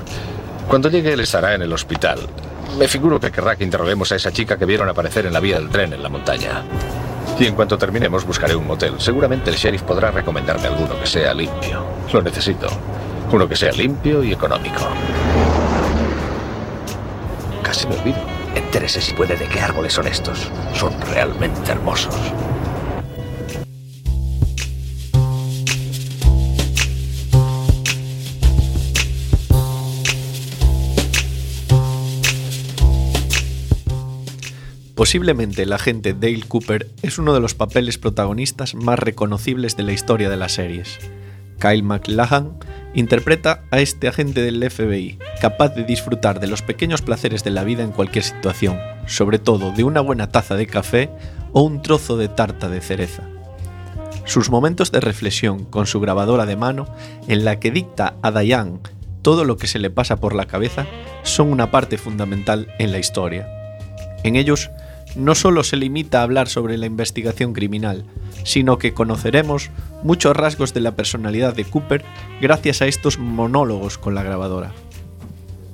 Cuando llegue, él estará en el hospital. Me figuro que querrá que interroguemos a esa chica que vieron aparecer en la vía del tren en la montaña. Y en cuanto terminemos, buscaré un motel. Seguramente el sheriff podrá recomendarme alguno que sea limpio. Lo necesito. Uno que sea limpio y económico. Casi me olvido. Entérese si puede de qué árboles son estos. Son realmente hermosos. Posiblemente el agente Dale Cooper es uno de los papeles protagonistas más reconocibles de la historia de las series. Kyle MacLachlan interpreta a este agente del FBI, capaz de disfrutar de los pequeños placeres de la vida en cualquier situación, sobre todo de una buena taza de café o un trozo de tarta de cereza. Sus momentos de reflexión con su grabadora de mano, en la que dicta a Diane todo lo que se le pasa por la cabeza, son una parte fundamental en la historia. En ellos no solo se limita a hablar sobre la investigación criminal, sino que conoceremos muchos rasgos de la personalidad de Cooper gracias a estos monólogos con la grabadora.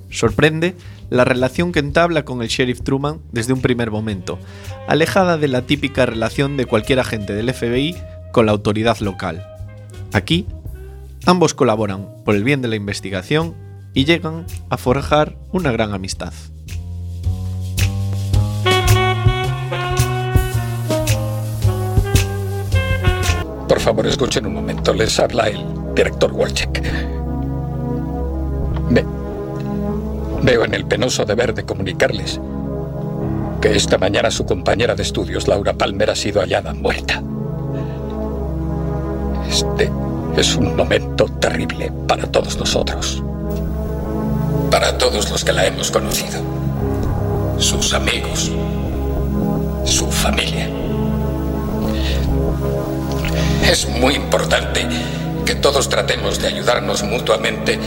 Sorprende la relación que entabla con el sheriff Truman desde un primer momento, alejada de la típica relación de cualquier agente del FBI con la autoridad local. Aquí, ambos colaboran por el bien de la investigación y llegan a forjar una gran amistad. Por favor, escuchen un momento. Les habla el director Walchek. Ve- veo en el penoso deber de comunicarles que esta mañana su compañera de estudios, Laura Palmer, ha sido hallada muerta. Este es un momento terrible para todos nosotros. Para todos los que la hemos conocido. Sus amigos. Su familia. Es muy importante que todos tratemos de ayudarnos mutuamente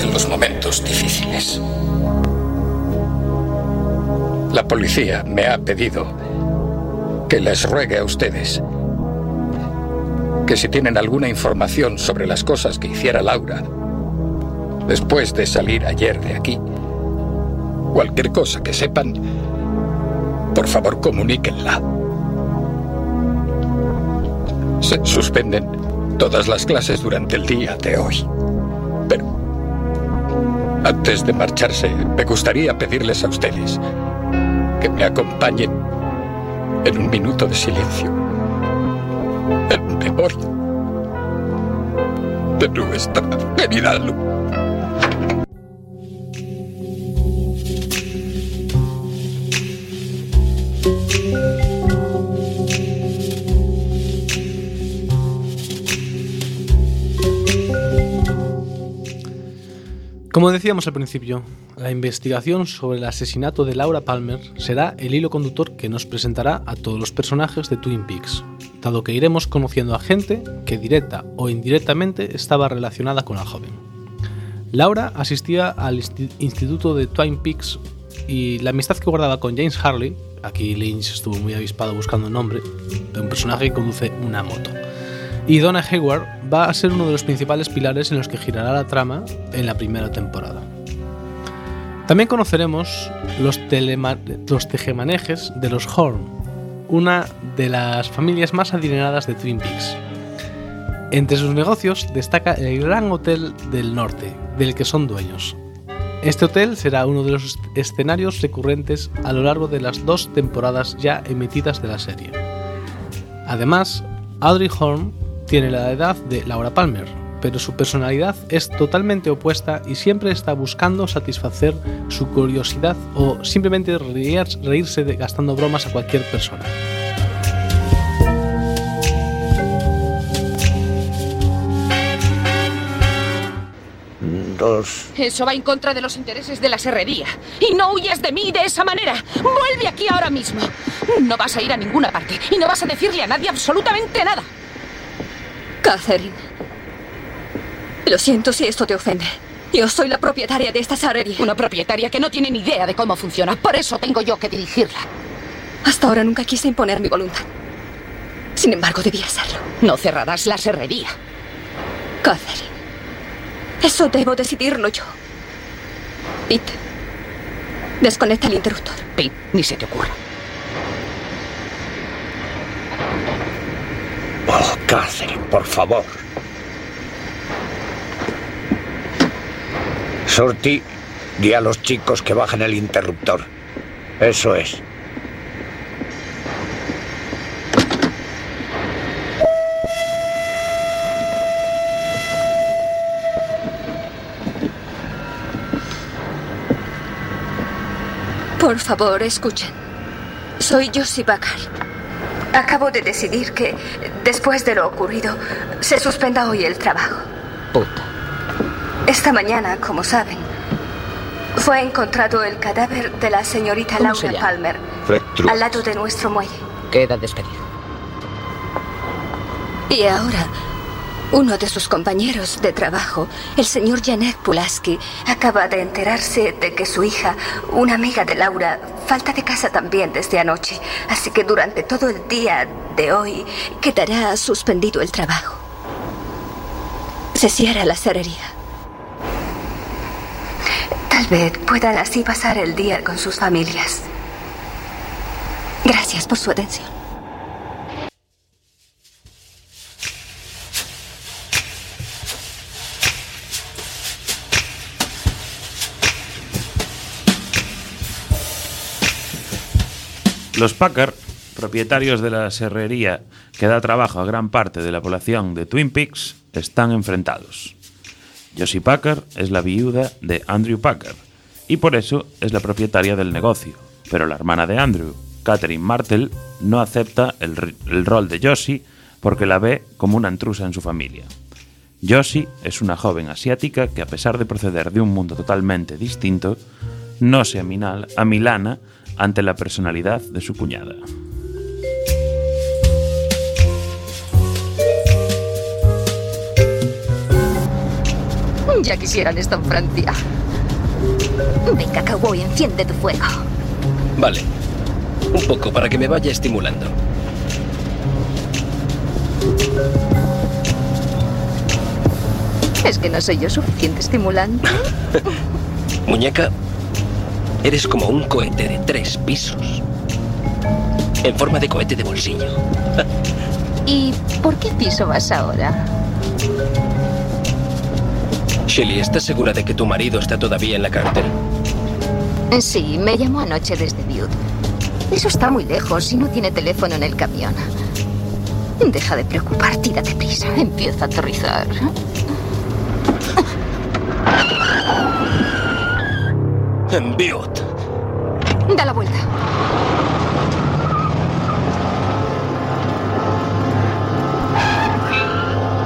en los momentos difíciles. La policía me ha pedido que les ruegue a ustedes que si tienen alguna información sobre las cosas que hiciera Laura después de salir ayer de aquí, cualquier cosa que sepan, por favor comuníquenla. Se suspenden todas las clases durante el día de hoy. Pero antes de marcharse, me gustaría pedirles a ustedes que me acompañen en un minuto de silencio. En memoria de nuestra querida Lu. Como decíamos al principio, la investigación sobre el asesinato de Laura Palmer será el hilo conductor que nos presentará a todos los personajes de Twin Peaks, dado que iremos conociendo a gente que directa o indirectamente estaba relacionada con la joven. Laura asistía al insti- instituto de Twin Peaks y la amistad que guardaba con James Harley, aquí Lynch estuvo muy avispado buscando un nombre, de un personaje que conduce una moto. Y Donna Hayward va a ser uno de los principales pilares en los que girará la trama en la primera temporada. También conoceremos los, los tejemanejes de los Horn, una de las familias más adineradas de Twin Peaks. Entre sus negocios destaca el Gran Hotel del Norte, del que son dueños. Este hotel será uno de los escenarios recurrentes a lo largo de las dos temporadas ya emitidas de la serie. Además, Audrey Horn tiene la edad de Laura Palmer, pero su personalidad es totalmente opuesta y siempre está buscando satisfacer su curiosidad o simplemente reír- reírse de- gastando bromas a cualquier persona. Dos. Eso va en contra de los intereses de la serrería. Y no huyas de mí de esa manera. Vuelve aquí ahora mismo. No vas a ir a ninguna parte. Y no vas a decirle a nadie absolutamente nada. Catherine. Lo siento si esto te ofende. Yo soy la propietaria de esta serrería. Una propietaria que no tiene ni idea de cómo funciona. Por eso tengo yo que dirigirla. Hasta ahora nunca quise imponer mi voluntad. Sin embargo, debía hacerlo. No cerrarás la serrería. Catherine. Eso debo decidirlo yo. Pete. Desconecta el interruptor. Pete, ni se te ocurra. Catherine, por favor. Sorty, di a los chicos que bajen el interruptor. Eso es. Por favor, escuchen. Soy Josie Bakar. Acabo de decidir que, después de lo ocurrido, se suspenda hoy el trabajo. Puta. Esta mañana, como saben, fue encontrado el cadáver de la señorita ¿Cómo se Laura? Palmer al lado de nuestro muelle. Queda despedido. Y ahora, uno de sus compañeros de trabajo, el señor Janet Pulaski, acaba de enterarse de que su hija, una amiga de Laura, falta de casa también desde anoche. Así que durante todo el día de hoy quedará suspendido el trabajo. Se cierra la cerrería. Tal vez puedan así pasar el día con sus familias. Gracias por su atención. Los Packard, propietarios de la serrería que da trabajo a gran parte de la población de Twin Peaks, están enfrentados. Josie Packard es la viuda de Andrew Packard y por eso es la propietaria del negocio, Pero la hermana de Andrew, Catherine Martel, no acepta el, el rol de Josie porque la ve como una intrusa en su familia. Josie es una joven asiática que a pesar de proceder de un mundo totalmente distinto, no se amilana ante la personalidad de su cuñada. Ya quisieran esto en Francia. Venga, cowboy, enciende tu fuego. Vale. Un poco para que me vaya estimulando. ¿Es que no soy yo suficiente estimulante? Muñeca, eres como un cohete de tres pisos. En forma de cohete de bolsillo. ¿Y por qué piso vas ahora? Shelly, ¿estás segura de que tu marido está todavía en la cárcel? Sí, me llamó anoche desde Butte. Eso está muy lejos y no tiene teléfono en el camión. Deja de preocupar, tírate prisa. Empieza a aterrizar. En Butte. Da la vuelta.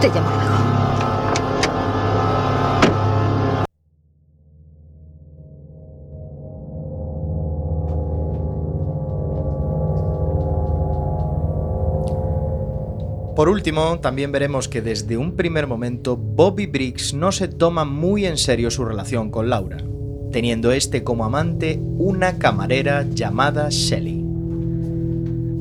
Te llamo luego. Por último, también veremos que desde un primer momento Bobby Briggs no se toma muy en serio su relación con Laura, teniendo este como amante una camarera llamada Shelley.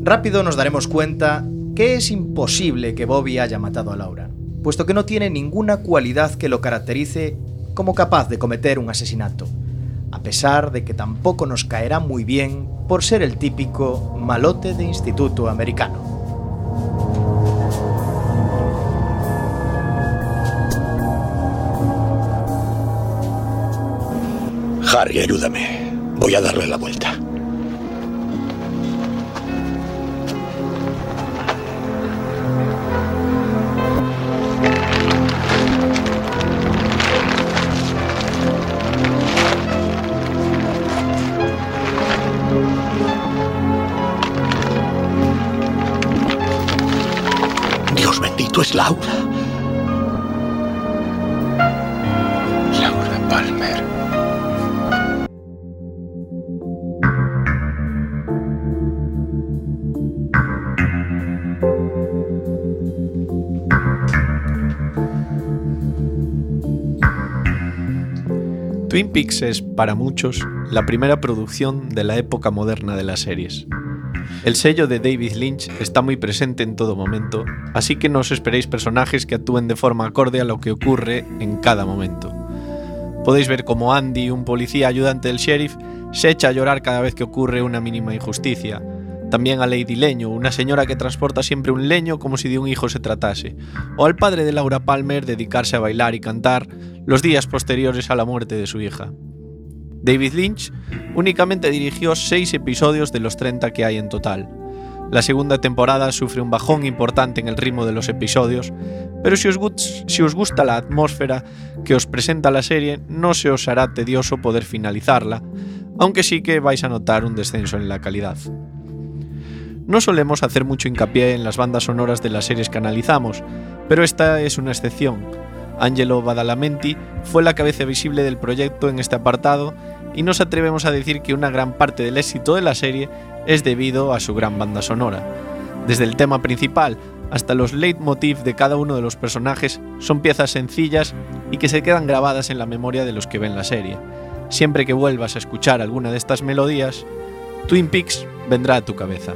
Rápido nos daremos cuenta que es imposible que Bobby haya matado a Laura, puesto que no tiene ninguna cualidad que lo caracterice como capaz de cometer un asesinato, a pesar de que tampoco nos caerá muy bien por ser el típico malote de instituto americano. Harry, ayúdame. Voy a darle la vuelta. Dios bendito es Laura. Laura Palmer. Twin es, para muchos, la primera producción de la época moderna de las series. El sello de David Lynch está muy presente en todo momento, así que no os esperéis personajes que actúen de forma acorde a lo que ocurre en cada momento. Podéis ver como Andy, un policía ayudante del sheriff, se echa a llorar cada vez que ocurre una mínima injusticia. También a Lady Leño, una señora que transporta siempre un leño como si de un hijo se tratase. O al padre de Laura Palmer dedicarse a bailar y cantar los días posteriores a la muerte de su hija. David Lynch únicamente dirigió 6 episodios de los 30 que hay en total. La segunda temporada sufre un bajón importante en el ritmo de los episodios, pero si os, si os gusta la atmósfera que os presenta la serie, no se os hará tedioso poder finalizarla, aunque sí que vais a notar un descenso en la calidad. No solemos hacer mucho hincapié en las bandas sonoras de las series que analizamos, pero esta es una excepción. Angelo Badalamenti fue la cabeza visible del proyecto en este apartado y nos atrevemos a decir que una gran parte del éxito de la serie es debido a su gran banda sonora. Desde el tema principal hasta los leitmotiv de cada uno de los personajes son piezas sencillas y que se quedan grabadas en la memoria de los que ven la serie. Siempre que vuelvas a escuchar alguna de estas melodías, Twin Peaks vendrá a tu cabeza.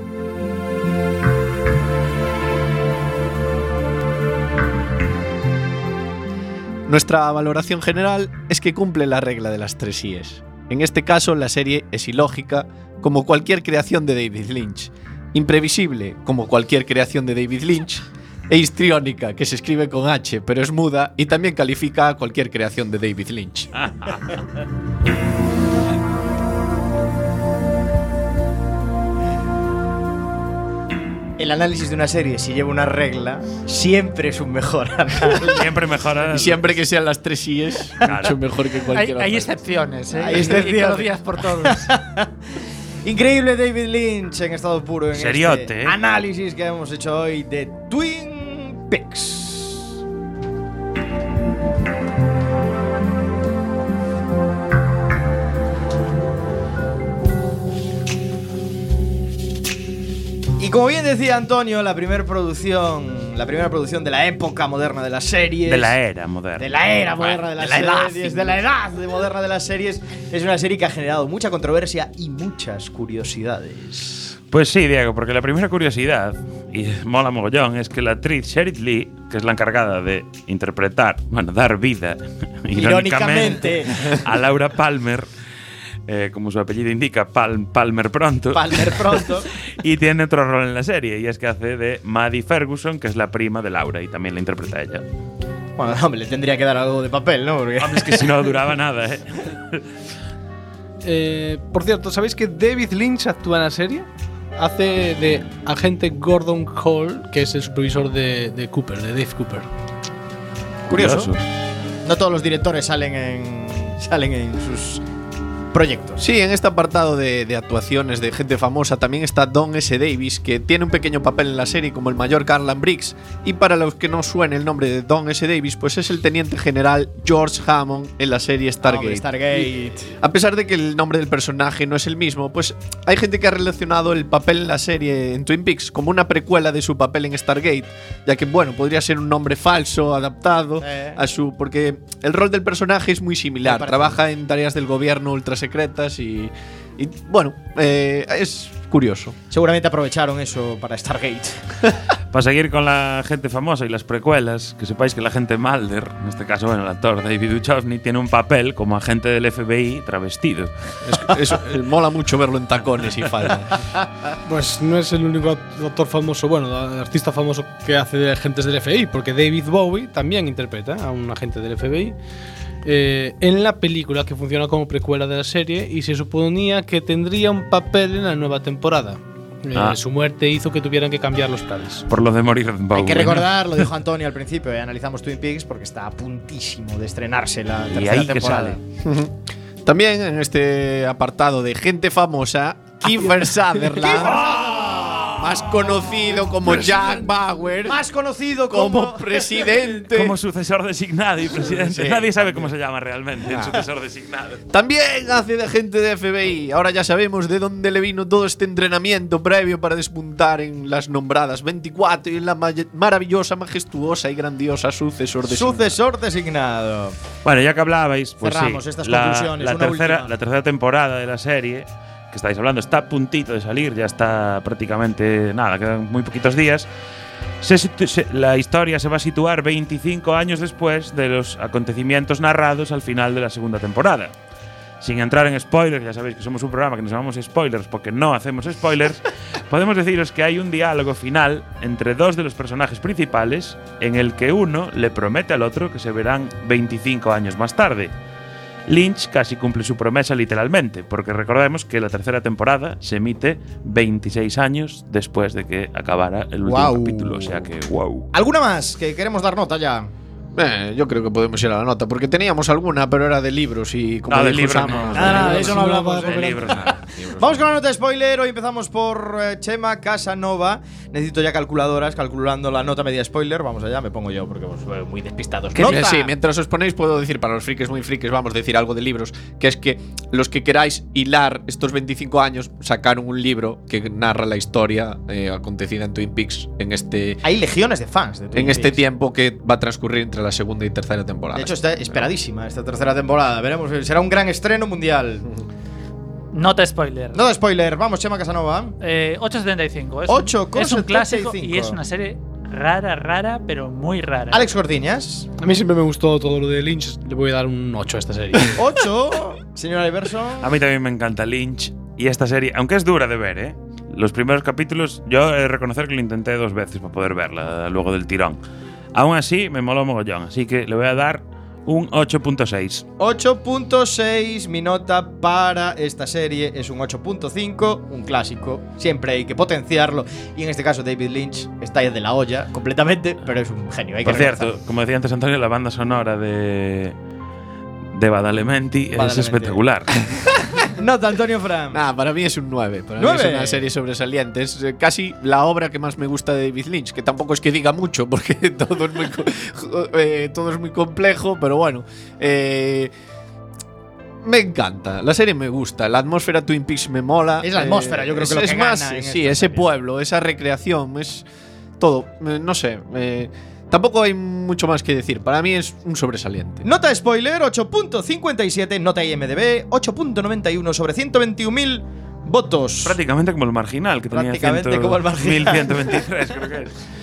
Nuestra valoración general es que cumple la regla de las tres IES. En este caso, la serie es ilógica, como cualquier creación de David Lynch, imprevisible, como cualquier creación de David Lynch, e histriónica, que se escribe con H, pero es muda y también califica a cualquier creación de David Lynch. El análisis de una serie, si lleva una regla, siempre es un mejor análisis. Siempre mejora. Y siempre que sean las tres IES, mucho mejor que Hay, cualquier hay otra. excepciones, ¿eh? Hay Y- y excepciones. por todos. Increíble David Lynch en estado puro en Seriote, este ¿eh? análisis que hemos hecho hoy de Twin Peaks. Como bien decía Antonio, la primera producción, la primera producción de la época moderna de las series, De la era moderna. de la era Bueno, moderna de las de la edad, series, de la edad de moderna de las series, es una serie que ha generado mucha controversia y muchas curiosidades. Pues sí, Diego, porque la primera curiosidad, y mola mogollón, es que la actriz Sheryl Lee, que es la encargada de interpretar, bueno, dar vida, irónicamente, Irónicamente. a Laura Palmer, eh, como su apellido indica, Pal- Palmer Pronto. Palmer Pronto. y tiene otro rol en la serie, y es que hace de Maddie Ferguson, que es la prima de Laura, y también la interpreta ella. Bueno, hombre, le tendría que dar algo de papel, ¿no? Porque... Es que si no duraba nada, ¿eh? Eh, por cierto, ¿sabéis que David Lynch actúa en la serie? Hace de agente Gordon Cole, que es el supervisor de, de Cooper, de Dave Cooper. Curioso. No todos los directores salen en salen en sus proyectos. Sí, en este apartado de, de actuaciones de gente famosa también está Don S. Davis, que tiene un pequeño papel en la serie como el mayor Carlan Briggs. Y para los que no suene el nombre de Don S. Davis, pues es el teniente general George Hammond en la serie Stargate. Hombre, Stargate. A pesar de que el nombre del personaje no es el mismo, pues hay gente que ha relacionado el papel en la serie en Twin Peaks como una precuela de su papel en Stargate, ya que bueno, podría ser un nombre falso, adaptado Eh. a su porque el rol del personaje es muy similar, trabaja en tareas del gobierno ultra secretas y, y, bueno, eh, es curioso. Seguramente aprovecharon eso para Stargate. Para seguir con la gente famosa y las precuelas, que sepáis que la gente Mulder, en este caso, bueno, el actor David Duchovny, tiene un papel como agente del FBI travestido. Eso, eh, mola mucho verlo en tacones y falda. Pues no es el único act- actor famoso, bueno, artista famoso que hace de agentes del FBI, porque David Bowie también interpreta a un agente del FBI eh, en la película que funciona como precuela de la serie y se suponía que tendría un papel en la nueva temporada. Eh, Ah. Su muerte hizo que tuvieran que cambiar los planes. Por lo de morir Bowie. Hay que recordar, lo dijo Antonio al principio, eh, analizamos Twin Peaks porque está a puntísimo de estrenarse la Y tercera ahí que temporada. sale. También en este apartado de gente famosa, Kiefer Sutherland, más conocido como Jack Bauer, Más conocido como como presidente. Como sucesor designado y presidente. Sí. Nadie sabe cómo se llama realmente el Ah. sucesor designado. También hace de agente de FBI. Ahora ya sabemos de dónde le vino todo este entrenamiento previo para despuntar en las nombradas 24 y en la ma- maravillosa, majestuosa y grandiosa sucesor de sucesor designado. Bueno, ya que hablabais, pues Cerramos sí, estas la, conclusiones, la una tercera, última. la tercera temporada de la serie que estáis hablando está a puntito de salir, ya está prácticamente nada, quedan muy poquitos días. Se se- la historia se va a situar 25 años después de los acontecimientos narrados al final de la segunda temporada. Sin entrar en spoilers, ya sabéis que somos un programa que nos llamamos spoilers porque no hacemos spoilers, podemos deciros que hay un diálogo final entre dos de los personajes principales en el que uno le promete al otro que se verán 25 años más tarde. Lynch casi cumple su promesa literalmente, porque recordemos que la tercera temporada se emite 26 años después de que acabara el último capítulo, o sea que wow. ¿Alguna más que queremos dar nota ya? Eh, yo creo que podemos ir a la nota, porque teníamos alguna, pero era de libros y como No, de libros Sam- no. Nada, nada, de eso no No, hablamos. eh. De libros, nada. Vamos con la nota de spoiler. Hoy empezamos por eh, Chema Casanova. Necesito ya calculadoras, calculando la nota media spoiler. Vamos allá, me pongo yo porque os veo muy despistados. ¡Nota! Sí, mientras os ponéis puedo decir para los frikis muy frikis, vamos a decir algo de libros, que es que los que queráis hilar estos 25 años sacaron un libro que narra la historia eh, acontecida en Twin Peaks en este Hay legiones de fans de Twin en este Peaks. tiempo que va a transcurrir entre la segunda y tercera temporada. De hecho, está esperadísima esta tercera temporada. Veremos, será un gran estreno mundial. Nota spoiler. Nota de spoiler, vamos, Chema Casanova. Eh, 8.75. Es, 8,75. un, es un clásico y es una serie rara, rara, pero muy rara. Alex Cortiñas. A mí siempre me gustó todo lo de Lynch, le voy a dar un 8 a esta serie. 8. Señora Iverson. A mí también me encanta Lynch y esta serie, aunque es dura de ver, ¿eh? Los primeros capítulos, yo he de reconocer que lo intenté dos veces para poder verla luego del tirón. Aún así, me moló mogollón, así que le voy a dar un 8.6. 8.6, mi nota para esta serie es un 8.5, un clásico. Siempre hay que potenciarlo. Y en este caso, David Lynch está de la olla completamente, pero es un genio. Hay que Por cierto, como decía antes Antonio, la banda sonora de, de Badalementi es Badalamenti. espectacular. Nota, Antonio Fran. Nah, para mí es un 9. Para mí ¿Nueve? es una serie sobresaliente. Es eh, casi la obra que más me gusta de David Lynch, que tampoco es que diga mucho, porque todo es muy, eh, todo es muy complejo, pero bueno. eh, me encanta, la serie me gusta, la atmósfera Twin Peaks me mola. Es la eh, atmósfera, yo creo es, que lo es más, en sí, ese pueblo, esa recreación, es todo. eh, no sé, eh, tampoco hay mucho más que decir. Para mí es un sobresaliente. Nota spoiler 8.57, nota IMDB 8.91 sobre 121.000 votos. Prácticamente como el marginal, que tenía Prácticamente 100, como el marginal. 1123, creo que es.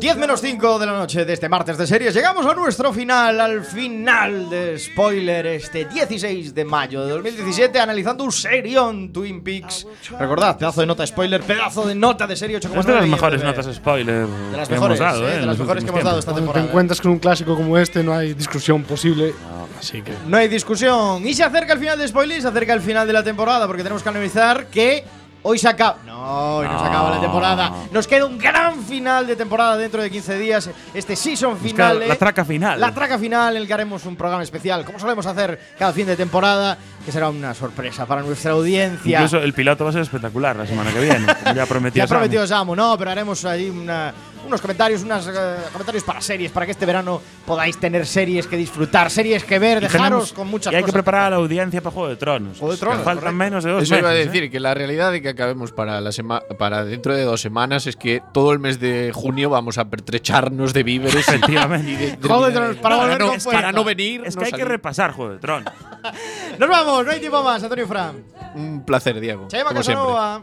10 menos 5 de la noche de este martes de series. Llegamos a nuestro final, al final de spoiler, este 16 de mayo de 2017, analizando un serión Twin Peaks. Recordad, pedazo de nota spoiler, pedazo de nota de serie 8,9. Es de las mejores notas spoiler De las que mejores, hemos dado, eh, eh, de en las los mejores que hemos dado esta tiempos. Cuando te temporada. encuentras con un clásico como este, no hay discusión posible. Así que. No hay discusión. Y se acerca el final de spoiler, se acerca el final de la temporada, porque tenemos que analizar que hoy se acaba. No, hoy no se acaba la temporada. Nos queda un gran final de temporada dentro de 15 días. Este season final. la eh, traca final. La traca final, en el que haremos un programa especial, como solemos hacer cada fin de temporada, que será una sorpresa para nuestra audiencia. Incluso el piloto va a ser espectacular la semana que viene. ya prometió Ya Samu. prometido Samu, no, pero haremos ahí una- unos comentarios, unos comentarios para series, para que este verano podáis tener series que disfrutar, series que ver, Y dejaros tenemos- con muchas y hay que cosas. preparar a la audiencia para Juego de Tronos. Juego de Tronos, Que faltan correcto. menos de dos Eso iba a meses, ¿eh? decir que la realidad de que acabemos para la sema- para dentro de dos semanas es que todo el mes de junio vamos a pertrecharnos de víveres. Efectivamente. y de- de- Juego de Tronos, para volver no, para no venir. Es no que hay que salir. repasar Juego de Tronos. Nos vamos, no hay tiempo más, Antonio Fran. Un placer, Diego. Chema como siempre. Casanova,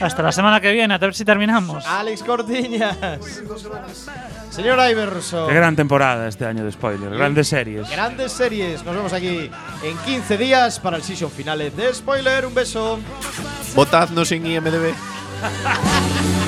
Hasta la semana que viene, a ver si terminamos. Alex Cortiñas, señor Iverson. Qué gran temporada este año de spoiler. Grandes series. Grandes series. Nos vemos aquí en 15 días para el season final de Spoiler. Un beso. Votadnos en IMDB.